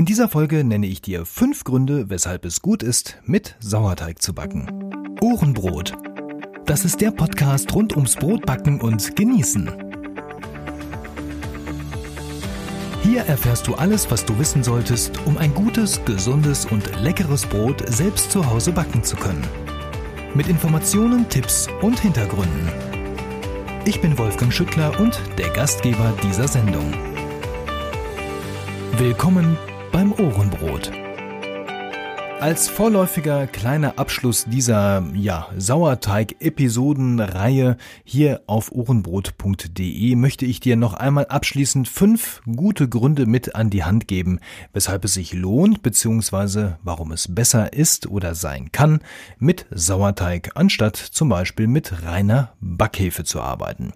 In dieser Folge nenne ich dir fünf Gründe, weshalb es gut ist, mit Sauerteig zu backen. Ohrenbrot. Das ist der Podcast rund ums Brotbacken und Genießen. Hier erfährst du alles, was du wissen solltest, um ein gutes, gesundes und leckeres Brot selbst zu Hause backen zu können. Mit Informationen, Tipps und Hintergründen. Ich bin Wolfgang Schüttler und der Gastgeber dieser Sendung. Willkommen beim Ohrenbrot. Als vorläufiger kleiner Abschluss dieser ja, Sauerteig-Episodenreihe hier auf ohrenbrot.de möchte ich dir noch einmal abschließend fünf gute Gründe mit an die Hand geben, weshalb es sich lohnt bzw. warum es besser ist oder sein kann, mit Sauerteig anstatt zum Beispiel mit reiner Backhefe zu arbeiten.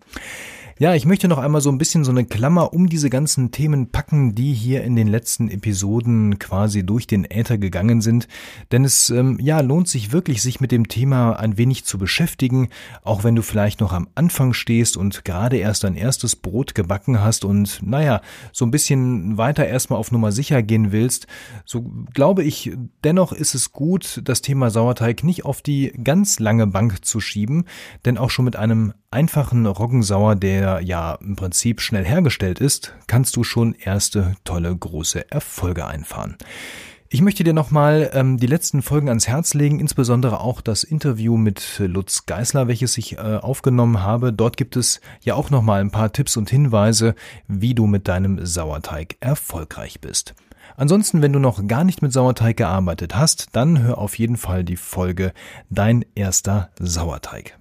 Ja, ich möchte noch einmal so ein bisschen so eine Klammer um diese ganzen Themen packen, die hier in den letzten Episoden quasi durch den Äther gegangen sind. Denn es ähm, ja lohnt sich wirklich, sich mit dem Thema ein wenig zu beschäftigen, auch wenn du vielleicht noch am Anfang stehst und gerade erst dein erstes Brot gebacken hast und naja, so ein bisschen weiter erstmal auf Nummer sicher gehen willst. So glaube ich, dennoch ist es gut, das Thema Sauerteig nicht auf die ganz lange Bank zu schieben, denn auch schon mit einem einfachen Roggensauer, der ja im Prinzip schnell hergestellt ist, kannst du schon erste tolle große Erfolge einfahren. Ich möchte dir nochmal ähm, die letzten Folgen ans Herz legen, insbesondere auch das Interview mit Lutz Geißler, welches ich äh, aufgenommen habe. Dort gibt es ja auch nochmal ein paar Tipps und Hinweise, wie du mit deinem Sauerteig erfolgreich bist. Ansonsten, wenn du noch gar nicht mit Sauerteig gearbeitet hast, dann hör auf jeden Fall die Folge Dein erster Sauerteig.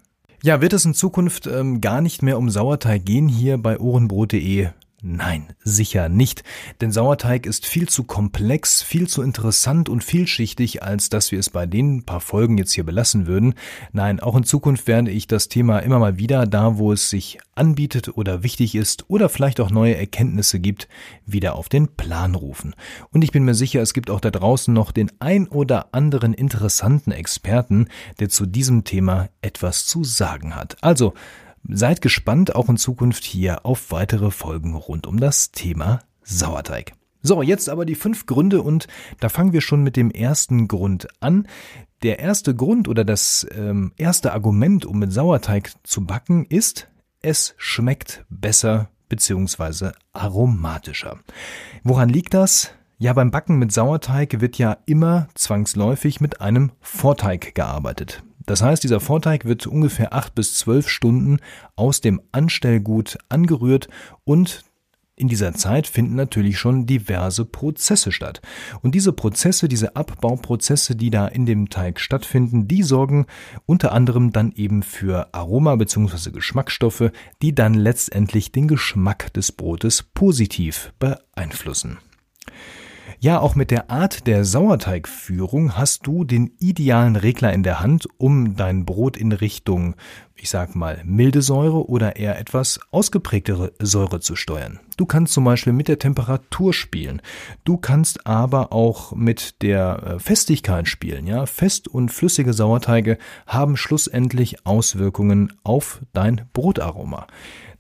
Ja, wird es in Zukunft ähm, gar nicht mehr um Sauerteig gehen hier bei ohrenbrot.de? Nein, sicher nicht, denn Sauerteig ist viel zu komplex, viel zu interessant und vielschichtig, als dass wir es bei den paar Folgen jetzt hier belassen würden. Nein, auch in Zukunft werde ich das Thema immer mal wieder da, wo es sich anbietet oder wichtig ist oder vielleicht auch neue Erkenntnisse gibt, wieder auf den Plan rufen. Und ich bin mir sicher, es gibt auch da draußen noch den ein oder anderen interessanten Experten, der zu diesem Thema etwas zu sagen hat. Also, Seid gespannt auch in Zukunft hier auf weitere Folgen rund um das Thema Sauerteig. So, jetzt aber die fünf Gründe und da fangen wir schon mit dem ersten Grund an. Der erste Grund oder das ähm, erste Argument, um mit Sauerteig zu backen, ist, es schmeckt besser bzw. aromatischer. Woran liegt das? Ja, beim Backen mit Sauerteig wird ja immer zwangsläufig mit einem Vorteig gearbeitet. Das heißt, dieser Vorteig wird ungefähr acht bis zwölf Stunden aus dem Anstellgut angerührt und in dieser Zeit finden natürlich schon diverse Prozesse statt. Und diese Prozesse, diese Abbauprozesse, die da in dem Teig stattfinden, die sorgen unter anderem dann eben für Aroma bzw. Geschmacksstoffe, die dann letztendlich den Geschmack des Brotes positiv beeinflussen. Ja, auch mit der Art der Sauerteigführung hast du den idealen Regler in der Hand, um dein Brot in Richtung, ich sag mal, milde Säure oder eher etwas ausgeprägtere Säure zu steuern. Du kannst zum Beispiel mit der Temperatur spielen. Du kannst aber auch mit der äh, Festigkeit spielen. Ja, fest und flüssige Sauerteige haben schlussendlich Auswirkungen auf dein Brotaroma.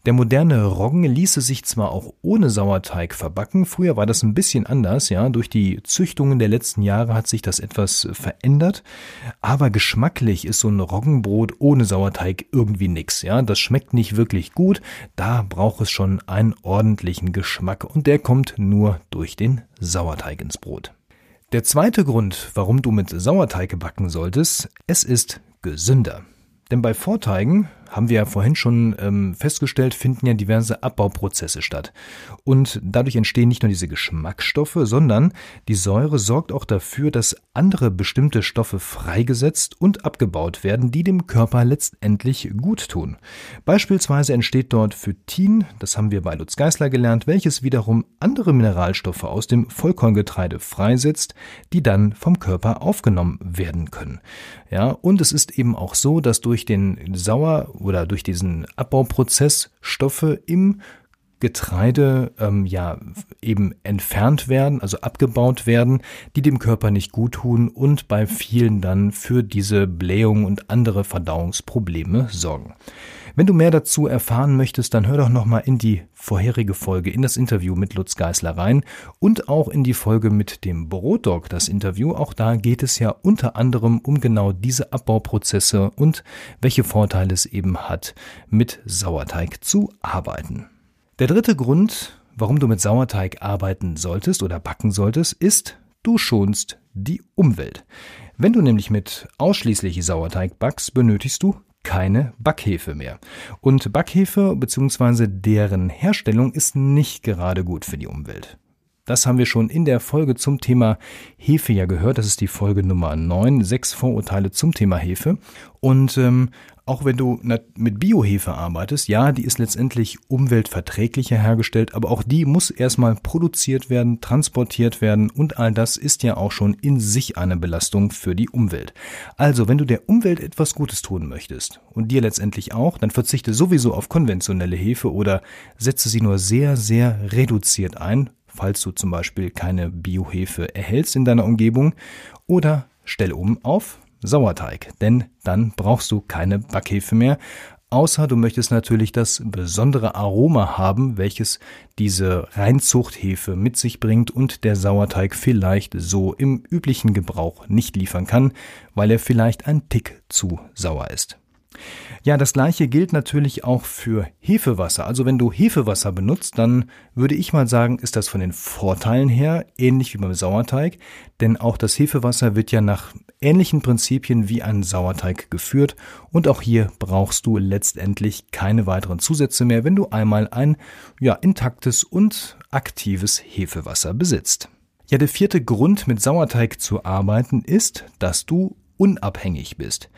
Der moderne Roggen ließe sich zwar auch ohne Sauerteig verbacken, früher war das ein bisschen anders, ja, durch die Züchtungen der letzten Jahre hat sich das etwas verändert, aber geschmacklich ist so ein Roggenbrot ohne Sauerteig irgendwie nix, ja, das schmeckt nicht wirklich gut, da braucht es schon einen ordentlichen Geschmack und der kommt nur durch den Sauerteig ins Brot. Der zweite Grund, warum du mit Sauerteig backen solltest, es ist gesünder. Denn bei Vorteigen haben wir ja vorhin schon ähm, festgestellt, finden ja diverse Abbauprozesse statt. Und dadurch entstehen nicht nur diese Geschmacksstoffe, sondern die Säure sorgt auch dafür, dass andere bestimmte Stoffe freigesetzt und abgebaut werden, die dem Körper letztendlich gut tun. Beispielsweise entsteht dort Phytin, das haben wir bei Lutz Geisler gelernt, welches wiederum andere Mineralstoffe aus dem Vollkorngetreide freisetzt, die dann vom Körper aufgenommen werden können. Ja, und es ist eben auch so, dass durch den Sauer oder durch diesen Abbauprozess Stoffe im Getreide ähm, ja eben entfernt werden, also abgebaut werden, die dem Körper nicht gut tun und bei vielen dann für diese Blähung und andere Verdauungsprobleme sorgen. Wenn du mehr dazu erfahren möchtest, dann hör doch nochmal in die vorherige Folge, in das Interview mit Lutz Geisler rein und auch in die Folge mit dem Brotdog, das Interview. Auch da geht es ja unter anderem um genau diese Abbauprozesse und welche Vorteile es eben hat, mit Sauerteig zu arbeiten. Der dritte Grund, warum du mit Sauerteig arbeiten solltest oder backen solltest, ist, du schonst die Umwelt. Wenn du nämlich mit ausschließlich Sauerteig backst, benötigst du keine Backhefe mehr. Und Backhefe bzw. deren Herstellung ist nicht gerade gut für die Umwelt. Das haben wir schon in der Folge zum Thema Hefe ja gehört. Das ist die Folge Nummer 9, sechs Vorurteile zum Thema Hefe. Und ähm, auch wenn du mit Biohefe arbeitest, ja, die ist letztendlich umweltverträglicher hergestellt, aber auch die muss erstmal produziert werden, transportiert werden und all das ist ja auch schon in sich eine Belastung für die Umwelt. Also, wenn du der Umwelt etwas Gutes tun möchtest und dir letztendlich auch, dann verzichte sowieso auf konventionelle Hefe oder setze sie nur sehr, sehr reduziert ein, falls du zum Beispiel keine Biohefe erhältst in deiner Umgebung oder stell um auf Sauerteig, denn dann brauchst du keine Backhefe mehr, außer du möchtest natürlich das besondere Aroma haben, welches diese Reinzuchthefe mit sich bringt und der Sauerteig vielleicht so im üblichen Gebrauch nicht liefern kann, weil er vielleicht ein Tick zu sauer ist. Ja, das gleiche gilt natürlich auch für Hefewasser. Also wenn du Hefewasser benutzt, dann würde ich mal sagen, ist das von den Vorteilen her ähnlich wie beim Sauerteig, denn auch das Hefewasser wird ja nach ähnlichen Prinzipien wie ein Sauerteig geführt und auch hier brauchst du letztendlich keine weiteren Zusätze mehr, wenn du einmal ein ja intaktes und aktives Hefewasser besitzt. Ja, der vierte Grund mit Sauerteig zu arbeiten ist, dass du unabhängig bist.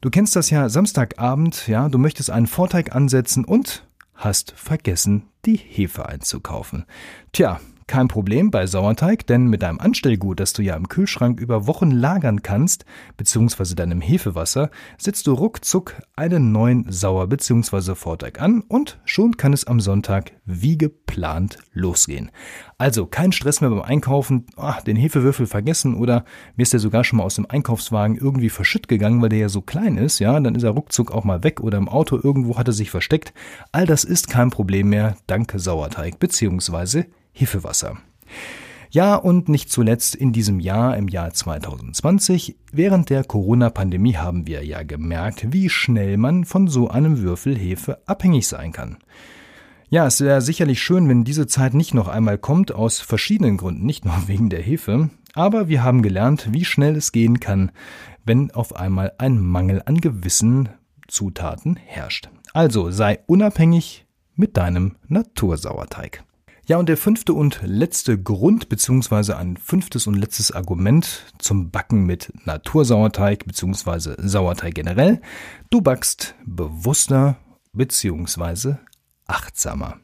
Du kennst das ja Samstagabend, ja, du möchtest einen Vorteig ansetzen und hast vergessen, die Hefe einzukaufen. Tja, kein Problem bei Sauerteig, denn mit deinem Anstellgut, das du ja im Kühlschrank über Wochen lagern kannst, beziehungsweise deinem Hefewasser, setzt du ruckzuck einen neuen Sauer- bzw. Vorteig an und schon kann es am Sonntag wie geplant losgehen. Also kein Stress mehr beim Einkaufen, ach, den Hefewürfel vergessen oder mir ist der sogar schon mal aus dem Einkaufswagen irgendwie verschütt gegangen, weil der ja so klein ist, ja, dann ist er ruckzuck auch mal weg oder im Auto irgendwo hat er sich versteckt. All das ist kein Problem mehr, danke Sauerteig bzw. Hefewasser. Ja, und nicht zuletzt in diesem Jahr, im Jahr 2020, während der Corona-Pandemie haben wir ja gemerkt, wie schnell man von so einem Würfel Hefe abhängig sein kann. Ja, es wäre sicherlich schön, wenn diese Zeit nicht noch einmal kommt, aus verschiedenen Gründen, nicht nur wegen der Hefe, aber wir haben gelernt, wie schnell es gehen kann, wenn auf einmal ein Mangel an gewissen Zutaten herrscht. Also sei unabhängig mit deinem Natursauerteig. Ja, und der fünfte und letzte Grund beziehungsweise ein fünftes und letztes Argument zum Backen mit Natursauerteig beziehungsweise Sauerteig generell. Du backst bewusster beziehungsweise achtsamer.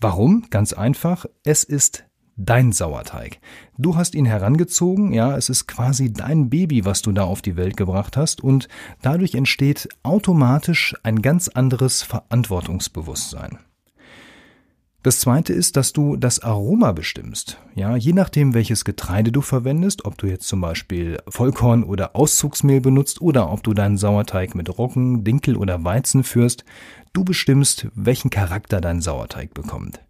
Warum? Ganz einfach. Es ist dein Sauerteig. Du hast ihn herangezogen, ja, es ist quasi dein Baby, was du da auf die Welt gebracht hast und dadurch entsteht automatisch ein ganz anderes Verantwortungsbewusstsein. Das zweite ist, dass du das Aroma bestimmst. Ja, je nachdem, welches Getreide du verwendest, ob du jetzt zum Beispiel Vollkorn oder Auszugsmehl benutzt oder ob du deinen Sauerteig mit Roggen, Dinkel oder Weizen führst, du bestimmst, welchen Charakter dein Sauerteig bekommt.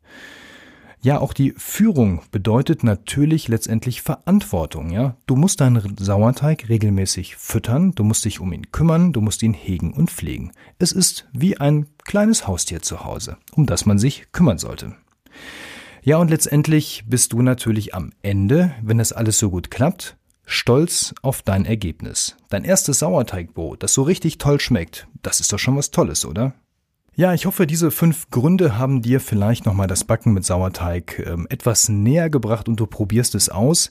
Ja, auch die Führung bedeutet natürlich letztendlich Verantwortung, ja. Du musst deinen Sauerteig regelmäßig füttern, du musst dich um ihn kümmern, du musst ihn hegen und pflegen. Es ist wie ein kleines Haustier zu Hause, um das man sich kümmern sollte. Ja, und letztendlich bist du natürlich am Ende, wenn das alles so gut klappt, stolz auf dein Ergebnis. Dein erstes Sauerteigbrot, das so richtig toll schmeckt, das ist doch schon was Tolles, oder? Ja, ich hoffe, diese fünf Gründe haben dir vielleicht nochmal das Backen mit Sauerteig ähm, etwas näher gebracht und du probierst es aus.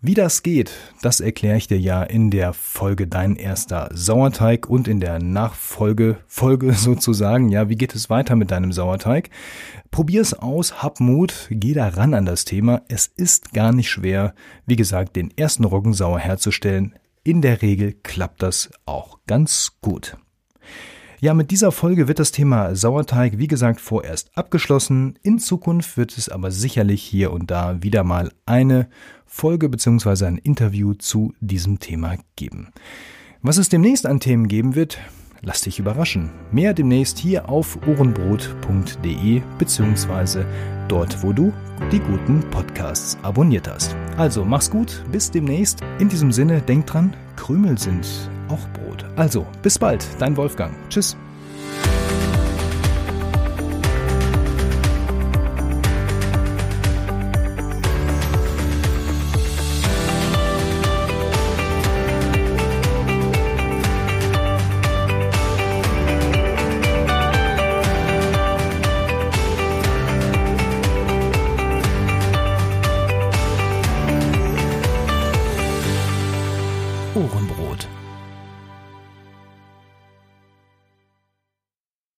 Wie das geht, das erkläre ich dir ja in der Folge Dein erster Sauerteig und in der Nachfolge Folge sozusagen. Ja, wie geht es weiter mit deinem Sauerteig? Probier es aus, hab Mut, geh da ran an das Thema. Es ist gar nicht schwer, wie gesagt, den ersten Roggensauer herzustellen. In der Regel klappt das auch ganz gut. Ja, mit dieser Folge wird das Thema Sauerteig, wie gesagt, vorerst abgeschlossen. In Zukunft wird es aber sicherlich hier und da wieder mal eine Folge bzw. ein Interview zu diesem Thema geben. Was es demnächst an Themen geben wird, lass dich überraschen. Mehr demnächst hier auf ohrenbrot.de bzw. dort, wo du die guten Podcasts abonniert hast. Also mach's gut, bis demnächst. In diesem Sinne, denk dran, Krümel sind auch Brot. Also, bis bald, dein Wolfgang. Tschüss.